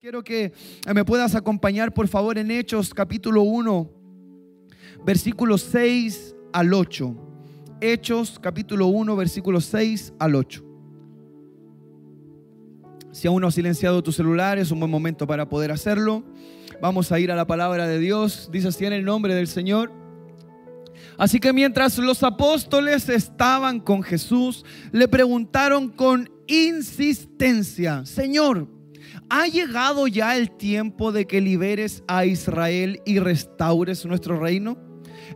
Quiero que me puedas acompañar, por favor, en Hechos capítulo 1, versículos 6 al 8. Hechos capítulo 1, versículos 6 al 8. Si aún no has silenciado tu celular, es un buen momento para poder hacerlo. Vamos a ir a la palabra de Dios. Dice así en el nombre del Señor. Así que mientras los apóstoles estaban con Jesús, le preguntaron con insistencia, Señor, ¿ha llegado ya el tiempo de que liberes a Israel y restaures nuestro reino?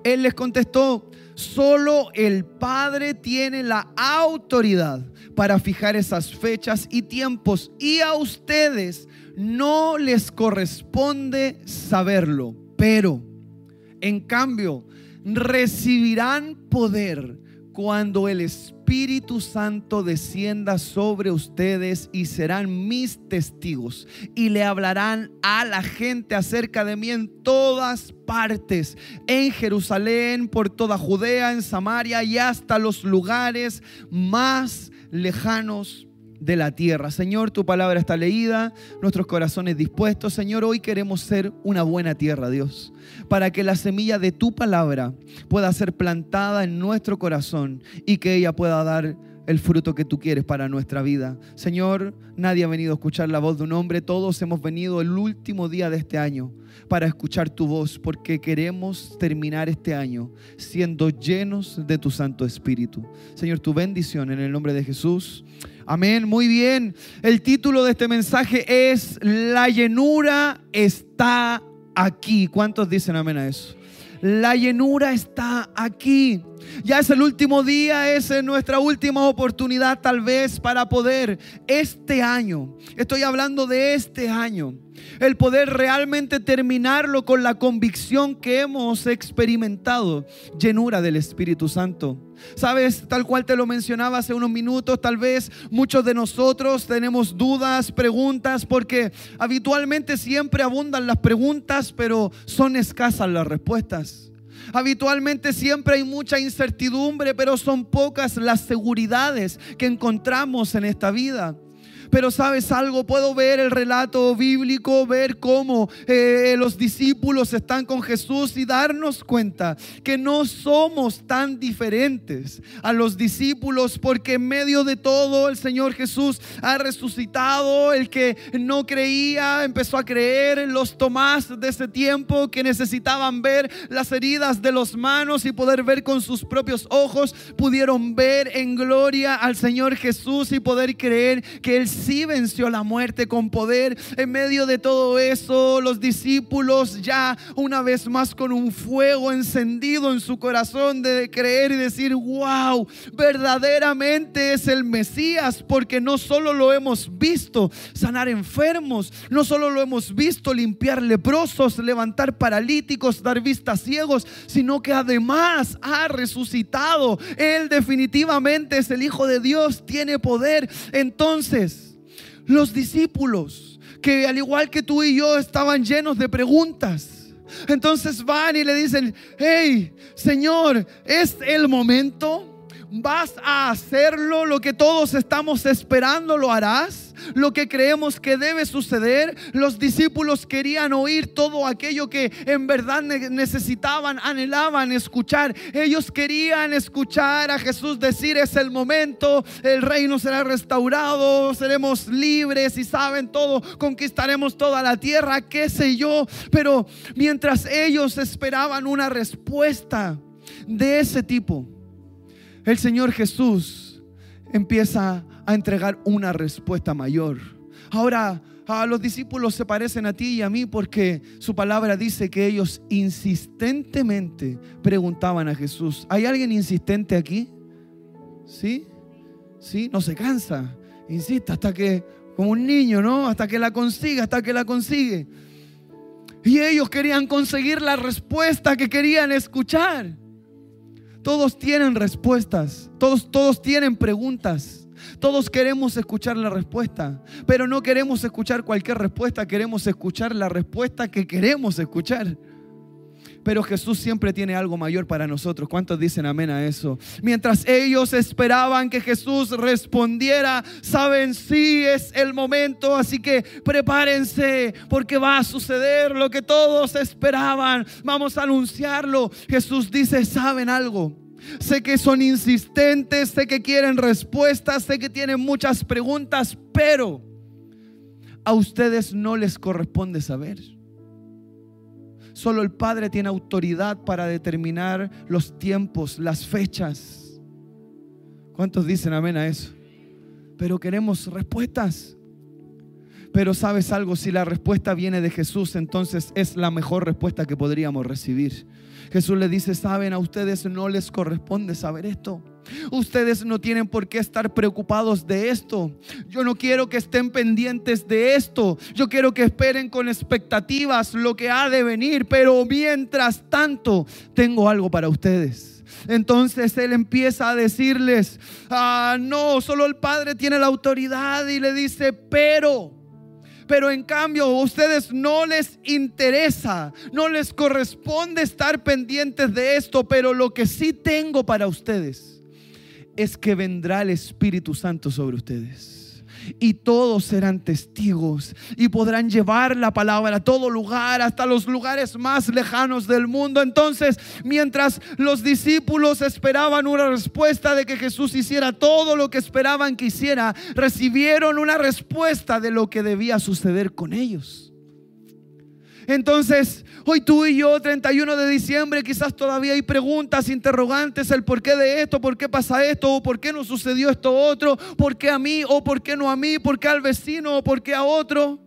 Él les contestó, solo el Padre tiene la autoridad para fijar esas fechas y tiempos y a ustedes no les corresponde saberlo. Pero, en cambio, recibirán poder cuando el Espíritu Santo descienda sobre ustedes y serán mis testigos y le hablarán a la gente acerca de mí en todas partes, en Jerusalén, por toda Judea, en Samaria y hasta los lugares más lejanos de la tierra. Señor, tu palabra está leída, nuestros corazones dispuestos. Señor, hoy queremos ser una buena tierra, Dios, para que la semilla de tu palabra pueda ser plantada en nuestro corazón y que ella pueda dar el fruto que tú quieres para nuestra vida. Señor, nadie ha venido a escuchar la voz de un hombre, todos hemos venido el último día de este año para escuchar tu voz, porque queremos terminar este año siendo llenos de tu Santo Espíritu. Señor, tu bendición en el nombre de Jesús. Amén, muy bien. El título de este mensaje es La llenura está aquí. ¿Cuántos dicen amén a eso? La llenura está aquí. Ya es el último día, es nuestra última oportunidad tal vez para poder este año, estoy hablando de este año, el poder realmente terminarlo con la convicción que hemos experimentado, llenura del Espíritu Santo. Sabes, tal cual te lo mencionaba hace unos minutos, tal vez muchos de nosotros tenemos dudas, preguntas, porque habitualmente siempre abundan las preguntas, pero son escasas las respuestas. Habitualmente siempre hay mucha incertidumbre, pero son pocas las seguridades que encontramos en esta vida. Pero sabes algo, puedo ver el relato bíblico, ver cómo eh, los discípulos están con Jesús y darnos cuenta que no somos tan diferentes a los discípulos porque en medio de todo el Señor Jesús ha resucitado. El que no creía empezó a creer. Los Tomás de ese tiempo que necesitaban ver las heridas de los manos y poder ver con sus propios ojos, pudieron ver en gloria al Señor Jesús y poder creer que Él sí venció la muerte con poder. En medio de todo eso, los discípulos ya una vez más con un fuego encendido en su corazón de creer y decir, wow, verdaderamente es el Mesías, porque no solo lo hemos visto sanar enfermos, no solo lo hemos visto limpiar leprosos, levantar paralíticos, dar vistas ciegos, sino que además ha resucitado. Él definitivamente es el Hijo de Dios, tiene poder. Entonces, los discípulos, que al igual que tú y yo estaban llenos de preguntas. Entonces van y le dicen, hey, Señor, ¿es el momento? ¿Vas a hacerlo? Lo que todos estamos esperando, ¿lo harás? Lo que creemos que debe suceder. Los discípulos querían oír todo aquello que en verdad necesitaban, anhelaban escuchar. Ellos querían escuchar a Jesús decir es el momento, el reino será restaurado, seremos libres y saben todo, conquistaremos toda la tierra, qué sé yo. Pero mientras ellos esperaban una respuesta de ese tipo, el Señor Jesús empieza a entregar una respuesta mayor. Ahora, a los discípulos se parecen a ti y a mí porque su palabra dice que ellos insistentemente preguntaban a Jesús. ¿Hay alguien insistente aquí? ¿Sí? ¿Sí? No se cansa. Insiste hasta que, como un niño, ¿no? Hasta que la consiga, hasta que la consigue. Y ellos querían conseguir la respuesta que querían escuchar. Todos tienen respuestas, todos, todos tienen preguntas. Todos queremos escuchar la respuesta, pero no queremos escuchar cualquier respuesta, queremos escuchar la respuesta que queremos escuchar. Pero Jesús siempre tiene algo mayor para nosotros. ¿Cuántos dicen amén a eso? Mientras ellos esperaban que Jesús respondiera, saben, sí es el momento, así que prepárense porque va a suceder lo que todos esperaban. Vamos a anunciarlo. Jesús dice, ¿saben algo? Sé que son insistentes, sé que quieren respuestas, sé que tienen muchas preguntas, pero a ustedes no les corresponde saber. Solo el Padre tiene autoridad para determinar los tiempos, las fechas. ¿Cuántos dicen amén a eso? Pero queremos respuestas. Pero sabes algo, si la respuesta viene de Jesús, entonces es la mejor respuesta que podríamos recibir. Jesús le dice, saben, a ustedes no les corresponde saber esto. Ustedes no tienen por qué estar preocupados de esto. Yo no quiero que estén pendientes de esto. Yo quiero que esperen con expectativas lo que ha de venir. Pero mientras tanto, tengo algo para ustedes. Entonces él empieza a decirles, ah, no, solo el Padre tiene la autoridad y le dice, pero pero en cambio a ustedes no les interesa, no les corresponde estar pendientes de esto, pero lo que sí tengo para ustedes es que vendrá el Espíritu Santo sobre ustedes y todos serán testigos y podrán llevar la palabra a todo lugar, hasta los lugares más lejanos del mundo. Entonces, mientras los discípulos esperaban una respuesta de que Jesús hiciera todo lo que esperaban que hiciera, recibieron una respuesta de lo que debía suceder con ellos. Entonces, hoy tú y yo, 31 de diciembre, quizás todavía hay preguntas, interrogantes, el por qué de esto, por qué pasa esto, o por qué no sucedió esto otro, por qué a mí, o por qué no a mí, por qué al vecino, o por qué a otro.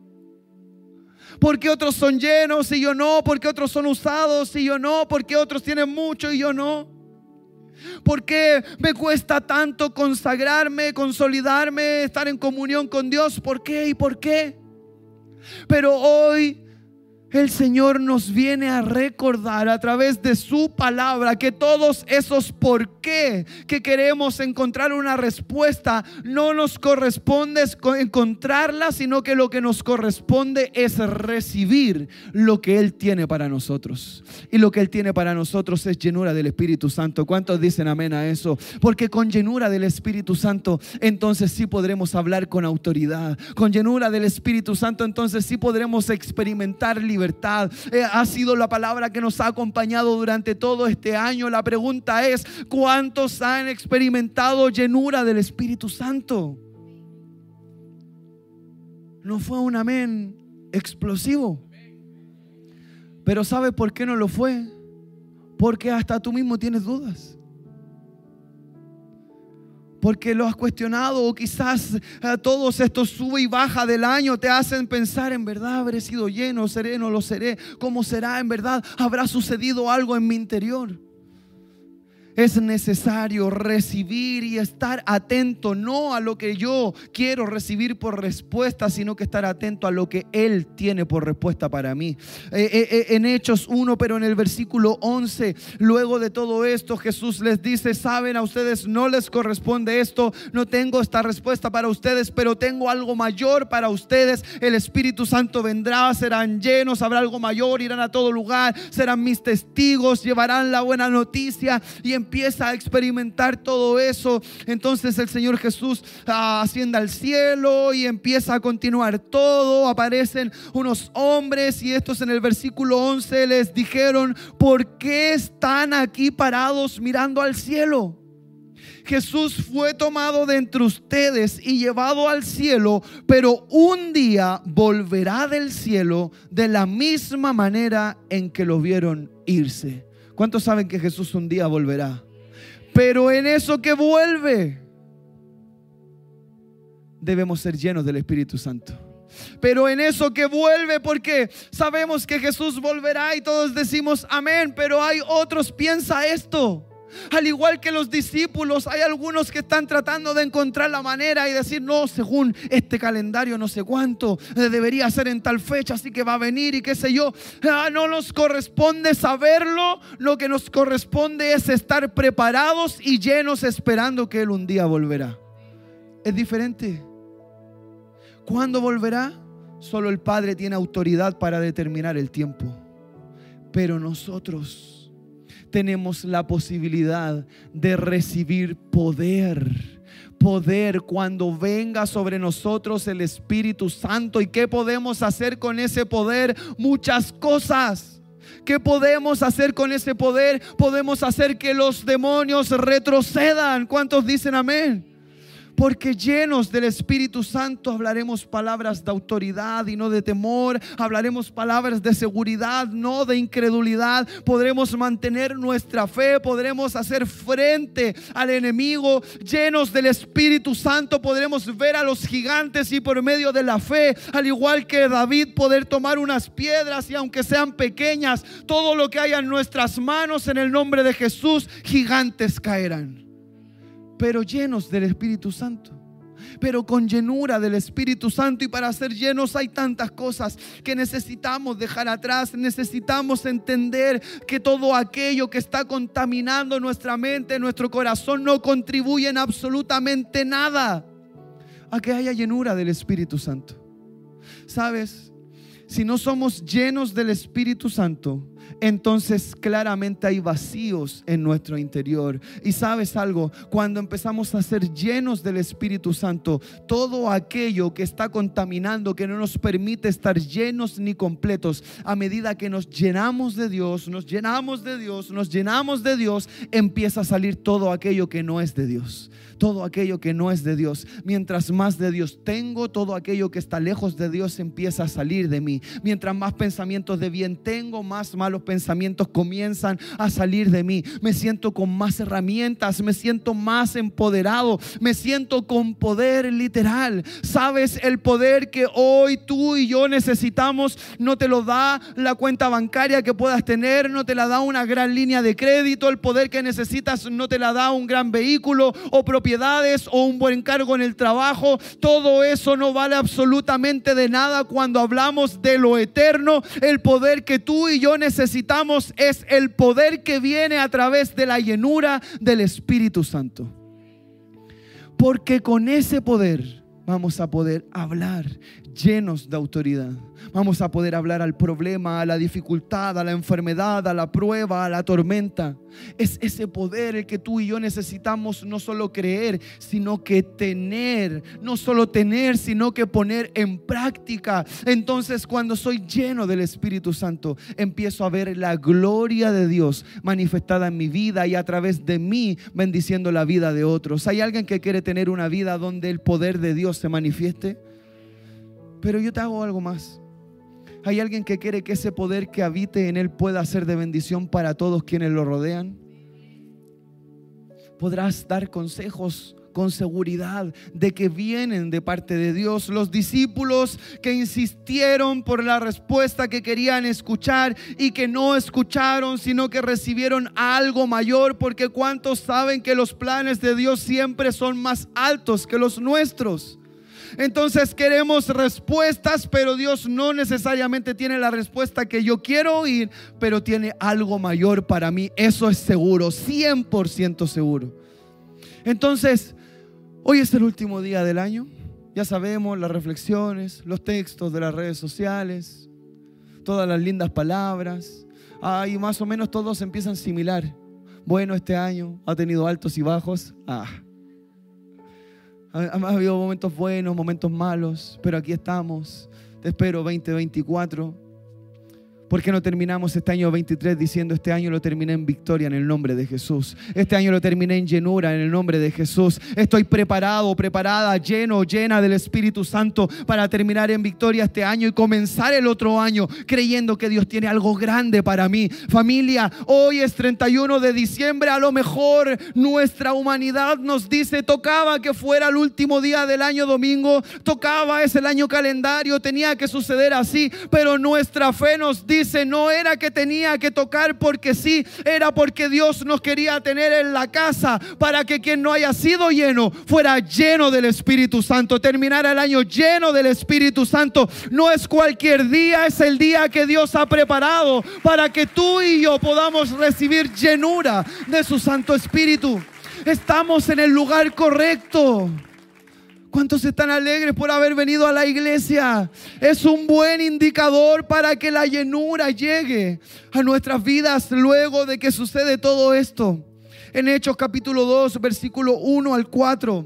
¿Por qué otros son llenos y yo no? ¿Por qué otros son usados y yo no? ¿Por qué otros tienen mucho y yo no? ¿Por qué me cuesta tanto consagrarme, consolidarme, estar en comunión con Dios? ¿Por qué y por qué? Pero hoy el Señor nos viene a recordar a través de su palabra que todos esos por qué que queremos encontrar una respuesta no nos corresponde encontrarla, sino que lo que nos corresponde es recibir lo que Él tiene para nosotros. Y lo que Él tiene para nosotros es llenura del Espíritu Santo. ¿Cuántos dicen amén a eso? Porque con llenura del Espíritu Santo, entonces sí podremos hablar con autoridad. Con llenura del Espíritu Santo, entonces sí podremos experimentar libertad eh, ha sido la palabra que nos ha acompañado durante todo este año. La pregunta es, ¿cuántos han experimentado llenura del Espíritu Santo? No fue un amén explosivo. Pero ¿sabe por qué no lo fue? Porque hasta tú mismo tienes dudas porque lo has cuestionado o quizás eh, todos estos sube y baja del año te hacen pensar en verdad habré sido lleno, seré, no lo seré, cómo será en verdad, habrá sucedido algo en mi interior es necesario recibir y estar atento, no a lo que yo quiero recibir por respuesta, sino que estar atento a lo que Él tiene por respuesta para mí. Eh, eh, eh, en Hechos 1, pero en el versículo 11, luego de todo esto, Jesús les dice, saben, a ustedes no les corresponde esto, no tengo esta respuesta para ustedes, pero tengo algo mayor para ustedes. El Espíritu Santo vendrá, serán llenos, habrá algo mayor, irán a todo lugar, serán mis testigos, llevarán la buena noticia y en empieza a experimentar todo eso, entonces el Señor Jesús ah, asciende al cielo y empieza a continuar todo. Aparecen unos hombres y estos en el versículo 11 les dijeron, ¿por qué están aquí parados mirando al cielo? Jesús fue tomado de entre ustedes y llevado al cielo, pero un día volverá del cielo de la misma manera en que lo vieron irse. ¿Cuántos saben que Jesús un día volverá? Pero en eso que vuelve, debemos ser llenos del Espíritu Santo. Pero en eso que vuelve, porque sabemos que Jesús volverá y todos decimos amén, pero hay otros, piensa esto. Al igual que los discípulos, hay algunos que están tratando de encontrar la manera y decir, no, según este calendario, no sé cuánto, debería ser en tal fecha, así que va a venir y qué sé yo. Ah, no nos corresponde saberlo, lo que nos corresponde es estar preparados y llenos esperando que Él un día volverá. Es diferente. ¿Cuándo volverá? Solo el Padre tiene autoridad para determinar el tiempo Pero nosotros tenemos la posibilidad de recibir poder poder cuando venga sobre nosotros el Espíritu Santo. ¿Y qué podemos hacer con ese poder? Muchas cosas. ¿Qué podemos hacer con ese poder? Podemos hacer que los demonios retrocedan. ¿Cuántos dicen amén? Porque llenos del Espíritu Santo hablaremos palabras de autoridad y no de temor, hablaremos palabras de seguridad, no de incredulidad, podremos mantener nuestra fe, podremos hacer frente al enemigo, llenos del Espíritu Santo podremos ver a los gigantes y por medio de la fe, al igual que David, poder tomar unas piedras y aunque sean pequeñas, todo lo que haya en nuestras manos en el nombre de Jesús, gigantes caerán pero llenos del Espíritu Santo. Pero con llenura del Espíritu Santo y para ser llenos hay tantas cosas que necesitamos dejar atrás. Necesitamos entender que todo aquello que está contaminando nuestra mente, nuestro corazón, no contribuye en absolutamente nada a que haya llenura del Espíritu Santo. ¿Sabes? Si no somos llenos del Espíritu Santo, entonces claramente hay vacíos en nuestro interior. Y sabes algo, cuando empezamos a ser llenos del Espíritu Santo, todo aquello que está contaminando, que no nos permite estar llenos ni completos, a medida que nos llenamos de Dios, nos llenamos de Dios, nos llenamos de Dios, empieza a salir todo aquello que no es de Dios todo aquello que no es de Dios. Mientras más de Dios tengo, todo aquello que está lejos de Dios empieza a salir de mí. Mientras más pensamientos de bien tengo, más malos pensamientos comienzan a salir de mí. Me siento con más herramientas, me siento más empoderado, me siento con poder literal. ¿Sabes el poder que hoy tú y yo necesitamos? No te lo da la cuenta bancaria que puedas tener, no te la da una gran línea de crédito, el poder que necesitas no te la da un gran vehículo o propiedad propiedades o un buen cargo en el trabajo, todo eso no vale absolutamente de nada cuando hablamos de lo eterno. El poder que tú y yo necesitamos es el poder que viene a través de la llenura del Espíritu Santo. Porque con ese poder vamos a poder hablar llenos de autoridad. Vamos a poder hablar al problema, a la dificultad, a la enfermedad, a la prueba, a la tormenta. Es ese poder el que tú y yo necesitamos no solo creer, sino que tener. No solo tener, sino que poner en práctica. Entonces cuando soy lleno del Espíritu Santo, empiezo a ver la gloria de Dios manifestada en mi vida y a través de mí bendiciendo la vida de otros. ¿Hay alguien que quiere tener una vida donde el poder de Dios se manifieste? Pero yo te hago algo más. ¿Hay alguien que quiere que ese poder que habite en él pueda ser de bendición para todos quienes lo rodean? Podrás dar consejos con seguridad de que vienen de parte de Dios. Los discípulos que insistieron por la respuesta que querían escuchar y que no escucharon, sino que recibieron algo mayor, porque cuántos saben que los planes de Dios siempre son más altos que los nuestros. Entonces queremos respuestas, pero Dios no necesariamente tiene la respuesta que yo quiero oír, pero tiene algo mayor para mí. Eso es seguro, 100% seguro. Entonces, hoy es el último día del año. Ya sabemos las reflexiones, los textos de las redes sociales, todas las lindas palabras. Ah, más o menos todos empiezan similar. Bueno, este año ha tenido altos y bajos. Ah, ha, habido momentos buenos, momentos malos, pero aquí estamos. Te espero 2024. ¿Por qué no terminamos este año 23 diciendo este año lo terminé en victoria en el nombre de Jesús? Este año lo terminé en llenura en el nombre de Jesús. Estoy preparado, preparada, lleno, llena del Espíritu Santo para terminar en victoria este año y comenzar el otro año creyendo que Dios tiene algo grande para mí. Familia, hoy es 31 de diciembre, a lo mejor nuestra humanidad nos dice, tocaba que fuera el último día del año domingo, tocaba, es el año calendario, tenía que suceder así, pero nuestra fe nos dice, dice, no era que tenía que tocar porque sí, era porque Dios nos quería tener en la casa para que quien no haya sido lleno fuera lleno del Espíritu Santo. Terminar el año lleno del Espíritu Santo no es cualquier día, es el día que Dios ha preparado para que tú y yo podamos recibir llenura de su Santo Espíritu. Estamos en el lugar correcto. ¿Cuántos están alegres por haber venido a la iglesia? Es un buen indicador para que la llenura llegue a nuestras vidas luego de que sucede todo esto. En Hechos capítulo 2, versículo 1 al 4.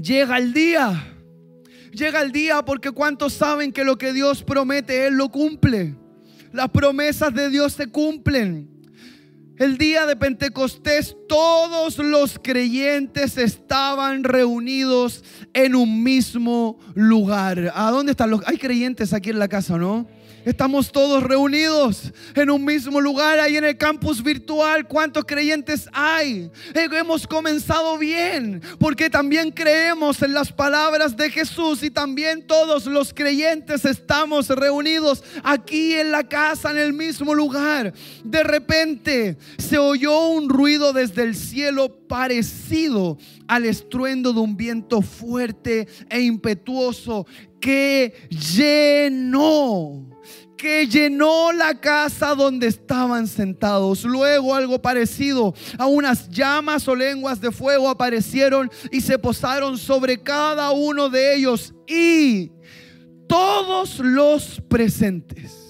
Llega el día. Llega el día porque cuántos saben que lo que Dios promete, Él lo cumple. Las promesas de Dios se cumplen. El día de Pentecostés todos los creyentes estaban reunidos en un mismo lugar. ¿A dónde están los? Hay creyentes aquí en la casa, ¿no? Estamos todos reunidos en un mismo lugar, ahí en el campus virtual. ¿Cuántos creyentes hay? Eh, hemos comenzado bien, porque también creemos en las palabras de Jesús y también todos los creyentes estamos reunidos aquí en la casa, en el mismo lugar. De repente se oyó un ruido desde el cielo parecido al estruendo de un viento fuerte e impetuoso que llenó que llenó la casa donde estaban sentados. Luego algo parecido a unas llamas o lenguas de fuego aparecieron y se posaron sobre cada uno de ellos y todos los presentes.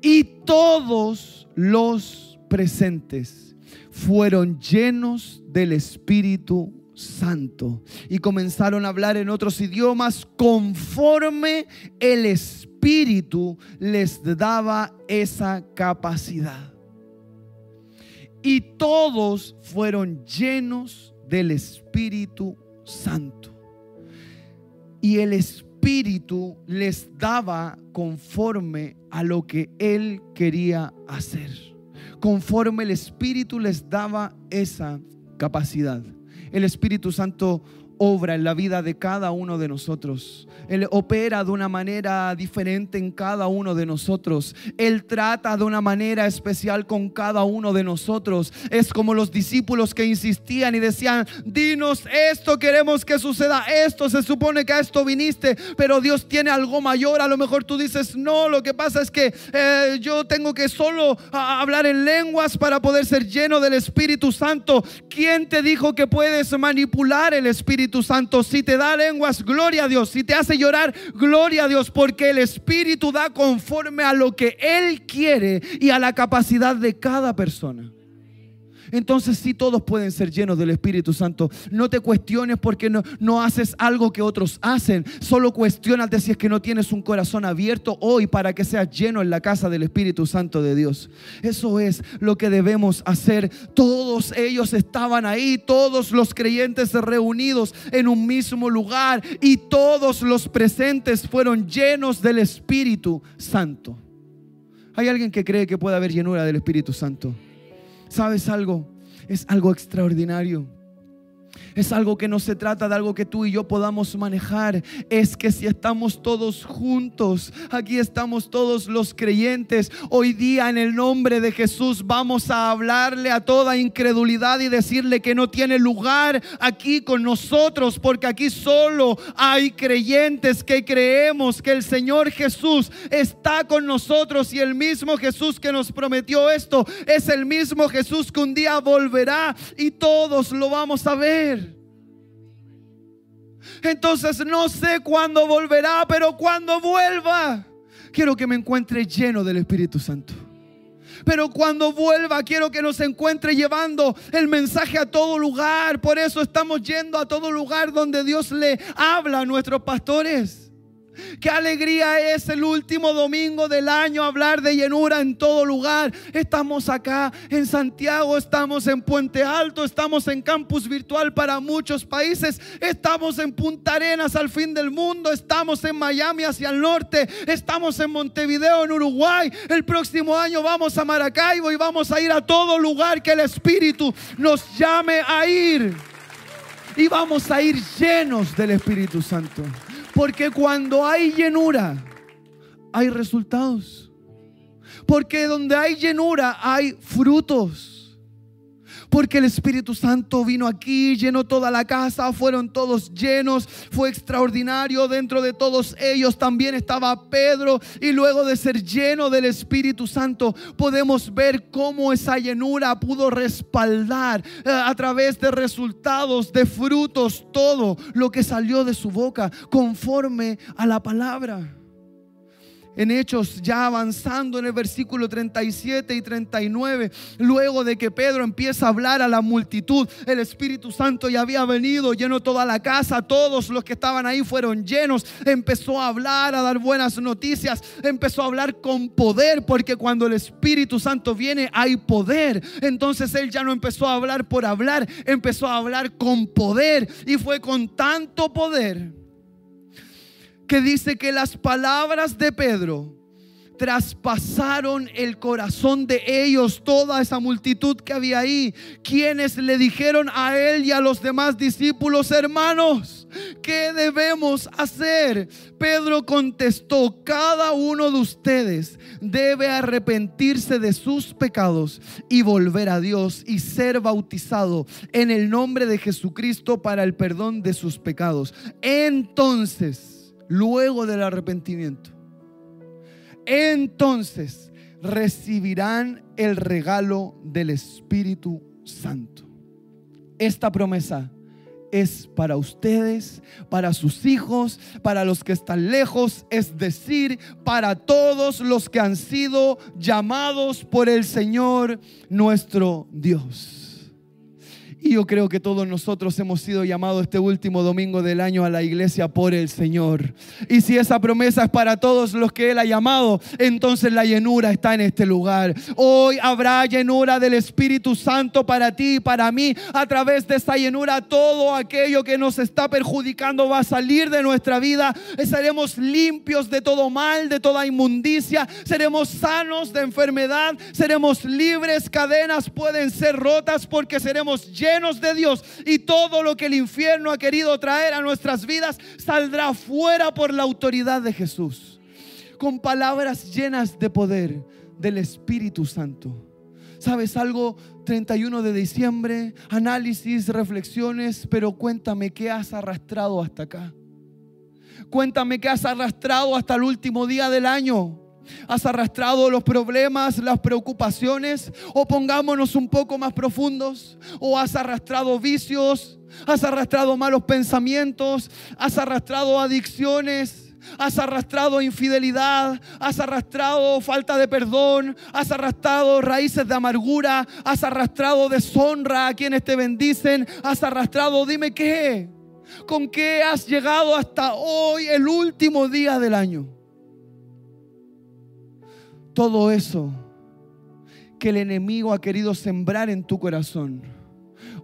Y todos los presentes fueron llenos del Espíritu Santo y comenzaron a hablar en otros idiomas conforme el Espíritu les daba esa capacidad. Y todos fueron llenos del Espíritu Santo. Y el Espíritu les daba conforme a lo que Él quería hacer. Conforme el Espíritu les daba esa capacidad el Espíritu Santo obra en la vida de cada uno de nosotros. Él opera de una manera diferente en cada uno de nosotros. Él trata de una manera especial con cada uno de nosotros. Es como los discípulos que insistían y decían, dinos esto, queremos que suceda esto, se supone que a esto viniste, pero Dios tiene algo mayor. A lo mejor tú dices, no, lo que pasa es que eh, yo tengo que solo hablar en lenguas para poder ser lleno del Espíritu Santo. ¿Quién te dijo que puedes manipular el Espíritu Santo? Si te da lenguas, gloria a Dios. Si te hace llorar, gloria a Dios, porque el Espíritu da conforme a lo que Él quiere y a la capacidad de cada persona. Entonces sí todos pueden ser llenos del Espíritu Santo. No te cuestiones porque no, no haces algo que otros hacen. Solo cuestionate si es que no tienes un corazón abierto hoy para que seas lleno en la casa del Espíritu Santo de Dios. Eso es lo que debemos hacer. Todos ellos estaban ahí, todos los creyentes reunidos en un mismo lugar y todos los presentes fueron llenos del Espíritu Santo. ¿Hay alguien que cree que puede haber llenura del Espíritu Santo? ¿Sabes algo? Es algo extraordinario. Es algo que no se trata de algo que tú y yo podamos manejar. Es que si estamos todos juntos, aquí estamos todos los creyentes, hoy día en el nombre de Jesús vamos a hablarle a toda incredulidad y decirle que no tiene lugar aquí con nosotros, porque aquí solo hay creyentes que creemos que el Señor Jesús está con nosotros y el mismo Jesús que nos prometió esto es el mismo Jesús que un día volverá y todos lo vamos a ver. Entonces no sé cuándo volverá, pero cuando vuelva, quiero que me encuentre lleno del Espíritu Santo. Pero cuando vuelva, quiero que nos encuentre llevando el mensaje a todo lugar. Por eso estamos yendo a todo lugar donde Dios le habla a nuestros pastores. Qué alegría es el último domingo del año hablar de llenura en todo lugar. Estamos acá en Santiago, estamos en Puente Alto, estamos en campus virtual para muchos países, estamos en Punta Arenas al fin del mundo, estamos en Miami hacia el norte, estamos en Montevideo en Uruguay. El próximo año vamos a Maracaibo y vamos a ir a todo lugar que el Espíritu nos llame a ir. Y vamos a ir llenos del Espíritu Santo. Porque cuando hay llenura, hay resultados. Porque donde hay llenura hay frutos. Porque el Espíritu Santo vino aquí, llenó toda la casa, fueron todos llenos, fue extraordinario. Dentro de todos ellos también estaba Pedro y luego de ser lleno del Espíritu Santo podemos ver cómo esa llenura pudo respaldar eh, a través de resultados, de frutos, todo lo que salió de su boca conforme a la palabra en Hechos, ya avanzando en el versículo 37 y 39, luego de que Pedro empieza a hablar a la multitud, el Espíritu Santo ya había venido, llenó toda la casa, todos los que estaban ahí fueron llenos, empezó a hablar, a dar buenas noticias, empezó a hablar con poder, porque cuando el Espíritu Santo viene hay poder. Entonces él ya no empezó a hablar por hablar, empezó a hablar con poder y fue con tanto poder que dice que las palabras de Pedro traspasaron el corazón de ellos, toda esa multitud que había ahí, quienes le dijeron a él y a los demás discípulos, hermanos, ¿qué debemos hacer? Pedro contestó, cada uno de ustedes debe arrepentirse de sus pecados y volver a Dios y ser bautizado en el nombre de Jesucristo para el perdón de sus pecados. Entonces, luego del arrepentimiento. Entonces recibirán el regalo del Espíritu Santo. Esta promesa es para ustedes, para sus hijos, para los que están lejos, es decir, para todos los que han sido llamados por el Señor nuestro Dios. Y yo creo que todos nosotros hemos sido llamados este último domingo del año a la iglesia por el Señor. Y si esa promesa es para todos los que Él ha llamado, entonces la llenura está en este lugar. Hoy habrá llenura del Espíritu Santo para ti y para mí. A través de esta llenura todo aquello que nos está perjudicando va a salir de nuestra vida. Estaremos limpios de todo mal, de toda inmundicia. Seremos sanos de enfermedad. Seremos libres. Cadenas pueden ser rotas porque seremos llenos llenos de Dios y todo lo que el infierno ha querido traer a nuestras vidas saldrá fuera por la autoridad de Jesús. Con palabras llenas de poder del Espíritu Santo. ¿Sabes algo? 31 de diciembre, análisis, reflexiones, pero cuéntame qué has arrastrado hasta acá. Cuéntame qué has arrastrado hasta el último día del año. ¿Has arrastrado los problemas, las preocupaciones? O pongámonos un poco más profundos. ¿O has arrastrado vicios? ¿Has arrastrado malos pensamientos? ¿Has arrastrado adicciones? has arrastrado infidelidad, has arrastrado falta de perdón, has arrastrado raíces de amargura, has arrastrado deshonra a quienes te bendicen, has arrastrado, dime qué, con qué has llegado hasta hoy, el último día del año todo eso que el enemigo ha querido sembrar en tu corazón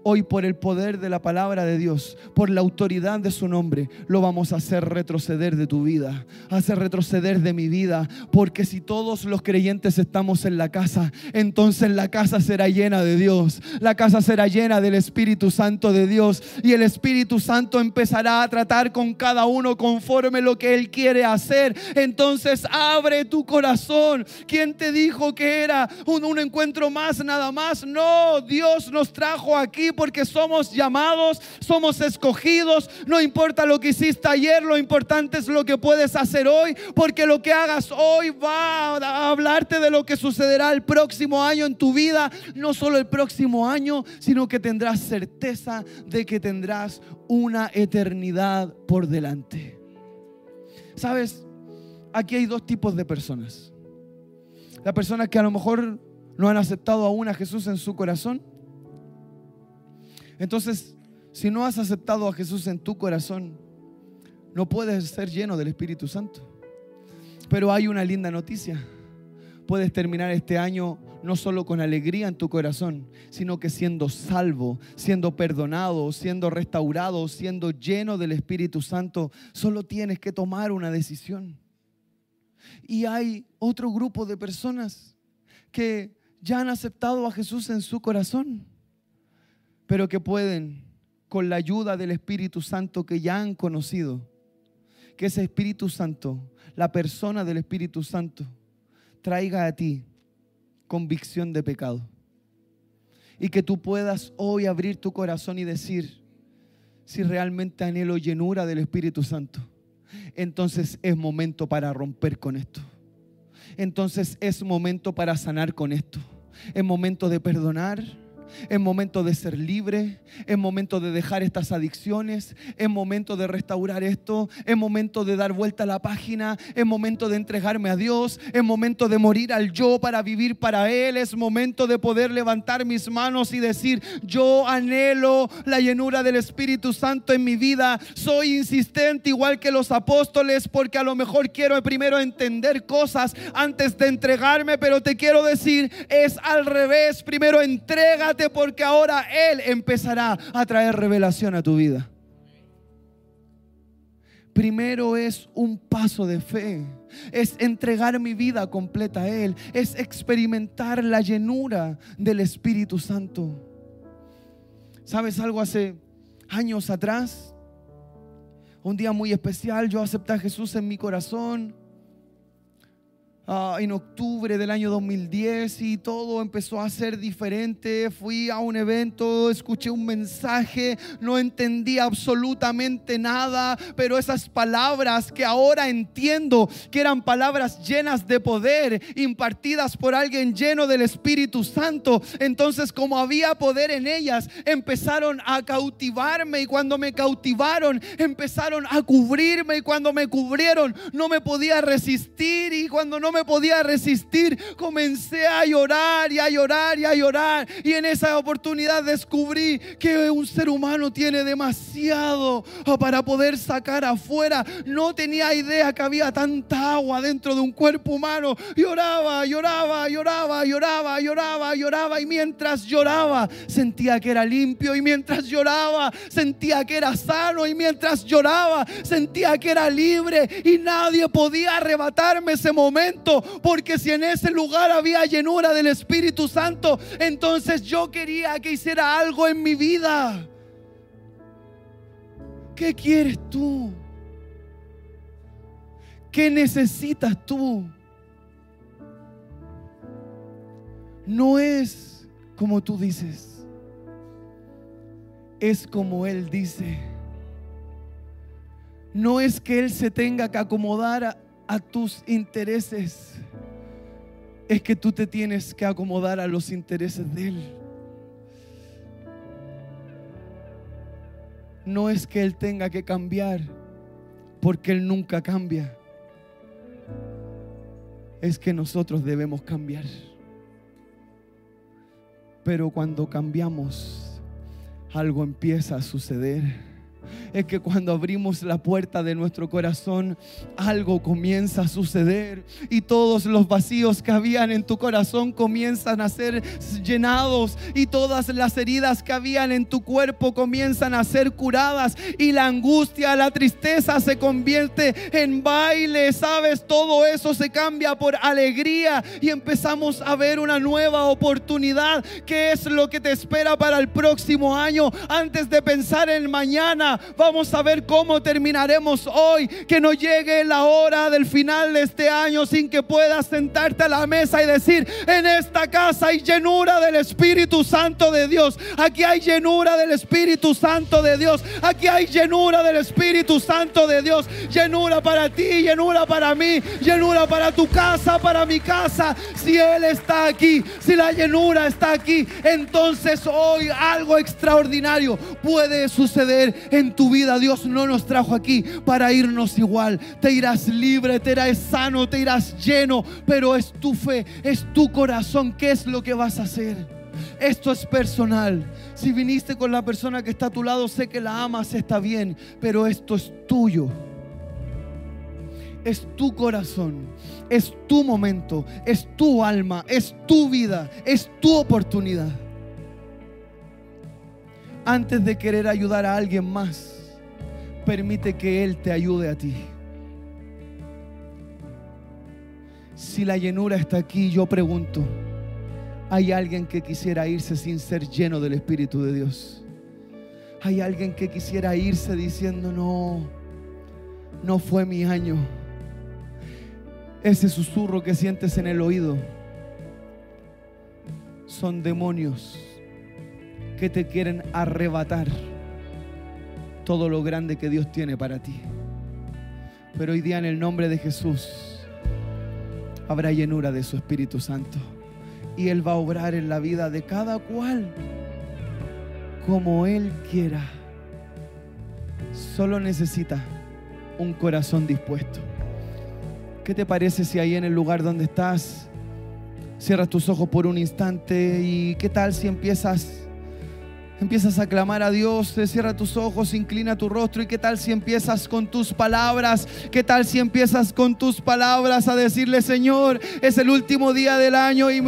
Hoy por el poder de la palabra de Dios, por la autoridad de su nombre, lo vamos a hacer retroceder de tu vida, hacer retroceder de mi vida, porque si todos los creyentes estamos en la casa, entonces la casa será llena de Dios, la casa será llena del Espíritu Santo de Dios y el Espíritu Santo empezará a tratar con cada uno conforme lo que Él quiere hacer. Entonces abre tu corazón. ¿Quién te dijo que era un, un encuentro más, nada más? No, Dios nos trajo aquí porque somos llamados, somos escogidos. No importa lo que hiciste ayer, lo importante es lo que puedes hacer hoy, porque lo que hagas hoy va a hablarte de lo que sucederá el próximo año en tu vida. No solo el próximo año, sino que tendrás certeza de que tendrás una eternidad por delante. ¿Sabes? Aquí hay dos tipos de personas. La persona que a lo mejor no han aceptado aún a Jesús en su corazón entonces, si no has aceptado a Jesús en tu corazón, no puedes ser lleno del Espíritu Santo. Pero hay una linda noticia. Puedes terminar este año no solo con alegría en tu corazón, sino que siendo salvo, siendo perdonado, siendo restaurado, siendo lleno del Espíritu Santo. Solo tienes que tomar una decisión. Y hay otro grupo de personas que ya han aceptado a Jesús en su corazón pero que pueden, con la ayuda del Espíritu Santo que ya han conocido, que ese Espíritu Santo, la persona del Espíritu Santo, traiga a ti convicción de pecado. y que tú puedas hoy abrir tu corazón y decir, si realmente anhelo llenura del Espíritu Santo, entonces es momento para romper con esto. Entonces es momento para sanar con esto. Es momento de perdonar es momento de ser libre, es momento de dejar estas adicciones, es momento de restaurar esto, es momento de dar vuelta a la página, es momento de entregarme a Dios, es momento de morir al yo para vivir para Él, es momento de poder levantar mis manos y decir, yo anhelo la llenura del Espíritu Santo en mi vida, soy insistente igual que los apóstoles porque a lo mejor quiero primero entender cosas antes de entregarme, pero te quiero decir, es al revés, primero porque ahora Él empezará a traer revelación a tu vida. Primero es un paso de fe, es entregar mi vida completa a Él, es experimentar la llenura del Espíritu Santo. ¿Sabes algo? Hace años atrás, un día muy especial, yo acepté a Jesús en mi corazón Ah, en octubre del año 2010 y todo empezó a ser diferente. Fui a un evento, escuché un mensaje, no entendí absolutamente nada, pero esas palabras que ahora entiendo que eran palabras llenas de poder, impartidas por alguien lleno del Espíritu Santo, entonces como había poder en ellas, empezaron a cautivarme y cuando me cautivaron, empezaron a cubrirme y cuando me cubrieron, no me podía resistir y cuando no me podía resistir, comencé a llorar y a llorar y a llorar. Y en esa oportunidad descubrí que un ser humano tiene demasiado para poder sacar afuera. No tenía idea que había tanta agua dentro de un cuerpo humano. Lloraba, lloraba, lloraba, lloraba, lloraba, lloraba. Y mientras lloraba, sentía que era limpio. Y mientras lloraba, sentía que era sano. Y mientras lloraba, sentía que era libre. Y nadie podía arrebatarme ese momento porque si en ese lugar había llenura del Espíritu Santo, entonces yo quería que hiciera algo en mi vida. ¿Qué quieres tú? ¿Qué necesitas tú? No es como tú dices, es como Él dice. No es que Él se tenga que acomodar a, a tus intereses, es que tú te tienes que acomodar a los intereses de Él. No es que Él tenga que cambiar, porque Él nunca cambia. Es que nosotros debemos cambiar. Pero cuando cambiamos, algo empieza a suceder es que cuando abrimos la puerta de nuestro corazón, algo comienza a suceder y todos los vacíos que habían en tu corazón comienzan a ser llenados y todas las heridas que habían en tu cuerpo comienzan a ser curadas y la angustia, la tristeza se convierte en baile, ¿sabes? Todo eso se cambia por alegría y empezamos a ver una nueva oportunidad. ¿Qué es lo que te espera para el próximo año? Antes de pensar en mañana, Vamos a ver cómo terminaremos hoy. Que no llegue la hora del final de este año sin que puedas sentarte a la mesa y decir, en esta casa hay llenura del Espíritu Santo de Dios. Aquí hay llenura del Espíritu Santo de Dios. Aquí hay llenura del Espíritu Santo de Dios. Llenura para ti, llenura para mí, llenura para tu casa, para mi casa. Si Él está aquí, si la llenura está aquí, entonces hoy algo extraordinario puede suceder en tu vida Dios no nos trajo aquí para irnos igual. Te irás libre, te irás sano, te irás lleno, pero es tu fe, es tu corazón. ¿Qué es lo que vas a hacer? Esto es personal. Si viniste con la persona que está a tu lado, sé que la amas, está bien, pero esto es tuyo. Es tu corazón, es tu momento, es tu alma, es tu vida, es tu oportunidad. Antes de querer ayudar a alguien más, permite que Él te ayude a ti. Si la llenura está aquí, yo pregunto, ¿hay alguien que quisiera irse sin ser lleno del Espíritu de Dios? ¿Hay alguien que quisiera irse diciendo, no, no fue mi año? Ese susurro que sientes en el oído son demonios que te quieren arrebatar todo lo grande que Dios tiene para ti. Pero hoy día en el nombre de Jesús habrá llenura de su Espíritu Santo. Y Él va a obrar en la vida de cada cual como Él quiera. Solo necesita un corazón dispuesto. ¿Qué te parece si ahí en el lugar donde estás cierras tus ojos por un instante y qué tal si empiezas Empiezas a clamar a Dios, cierra tus ojos, inclina tu rostro y qué tal si empiezas con tus palabras, qué tal si empiezas con tus palabras a decirle Señor, es el último día del año y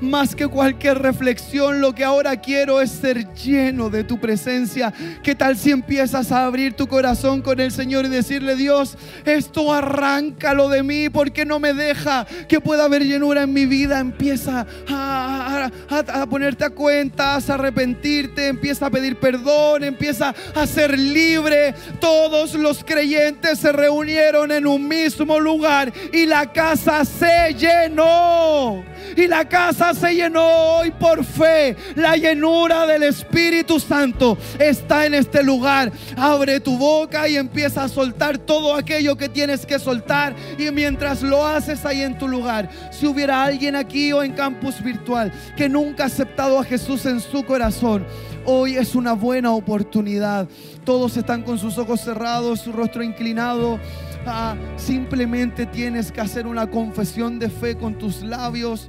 más que cualquier reflexión lo que ahora quiero es ser lleno de tu presencia. ¿Qué tal si empiezas a abrir tu corazón con el Señor y decirle Dios, esto arráncalo de mí porque no me deja que pueda haber llenura en mi vida? Empieza a, a ponerte a cuentas, a arrepentirte empieza a pedir perdón, empieza a ser libre. Todos los creyentes se reunieron en un mismo lugar y la casa se llenó. Y la casa se llenó hoy por fe. La llenura del Espíritu Santo está en este lugar. Abre tu boca y empieza a soltar todo aquello que tienes que soltar. Y mientras lo haces ahí en tu lugar, si hubiera alguien aquí o en campus virtual que nunca ha aceptado a Jesús en su corazón, Hoy es una buena oportunidad. Todos están con sus ojos cerrados, su rostro inclinado. Ah, simplemente tienes que hacer una confesión de fe con tus labios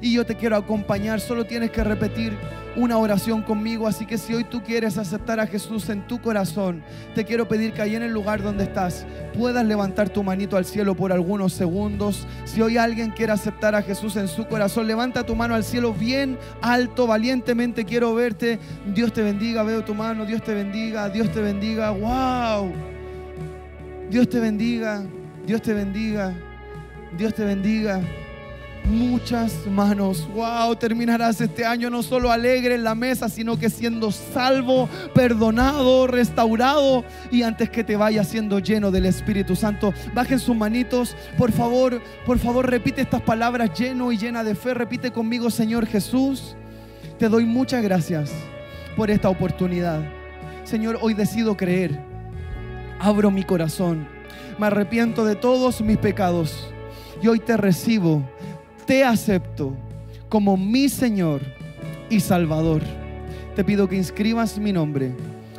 y yo te quiero acompañar. Solo tienes que repetir una oración conmigo. Así que si hoy tú quieres aceptar a Jesús en tu corazón, te quiero pedir que ahí en el lugar donde estás puedas levantar tu manito al cielo por algunos segundos. Si hoy alguien quiere aceptar a Jesús en su corazón, levanta tu mano al cielo bien alto, valientemente quiero verte. Dios te bendiga, veo tu mano, Dios te bendiga, Dios te bendiga. ¡Wow! Dios te bendiga, Dios te bendiga, Dios te bendiga muchas manos. Wow, terminarás este año no solo alegre en la mesa, sino que siendo salvo, perdonado, restaurado y antes que te vaya siendo lleno del Espíritu Santo. Bajen sus manitos, por favor, por favor, repite estas palabras lleno y llena de fe. Repite conmigo, Señor Jesús, te doy muchas gracias por esta oportunidad. Señor, hoy decido creer. Abro mi corazón. Me arrepiento de todos mis pecados y hoy te recibo te acepto como mi Señor y Salvador. Te pido que inscribas mi nombre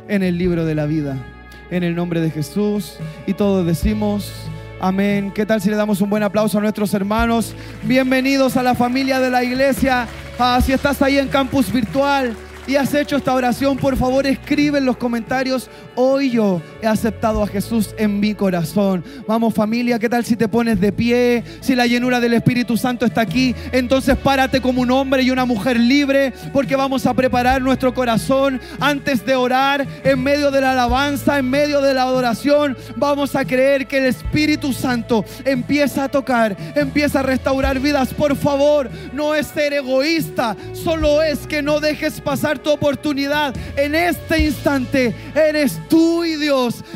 en el libro de la vida, en el nombre de Jesús. Y todos decimos, amén. ¿Qué tal si le damos un buen aplauso a nuestros hermanos? Bienvenidos a la familia de la iglesia. Ah, si estás ahí en campus virtual y has hecho esta oración, por favor escribe en los comentarios, hoy yo he aceptado a Jesús en mi corazón. Vamos familia, ¿qué tal si te pones de pie? Si la llenura del Espíritu Santo está aquí, entonces párate como un hombre y una mujer libre, porque vamos a preparar nuestro corazón antes de orar, en medio de la alabanza, en medio de la adoración. Vamos a creer que el Espíritu Santo empieza a tocar, empieza a restaurar vidas. Por favor, no es ser egoísta, solo es que no dejes pasar tu oportunidad en este instante. Eres tú y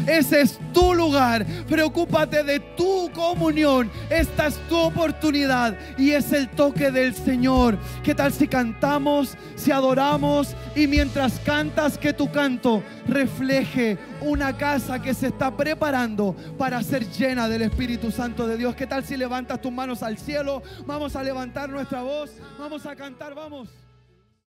Ese es tu lugar. Preocúpate de tu comunión. Esta es tu oportunidad y es el toque del Señor. ¿Qué tal si cantamos, si adoramos y mientras cantas que tu canto refleje una casa que se está preparando para ser llena del Espíritu Santo de Dios? ¿Qué tal si levantas tus manos al cielo? Vamos a levantar nuestra voz. Vamos a cantar, vamos.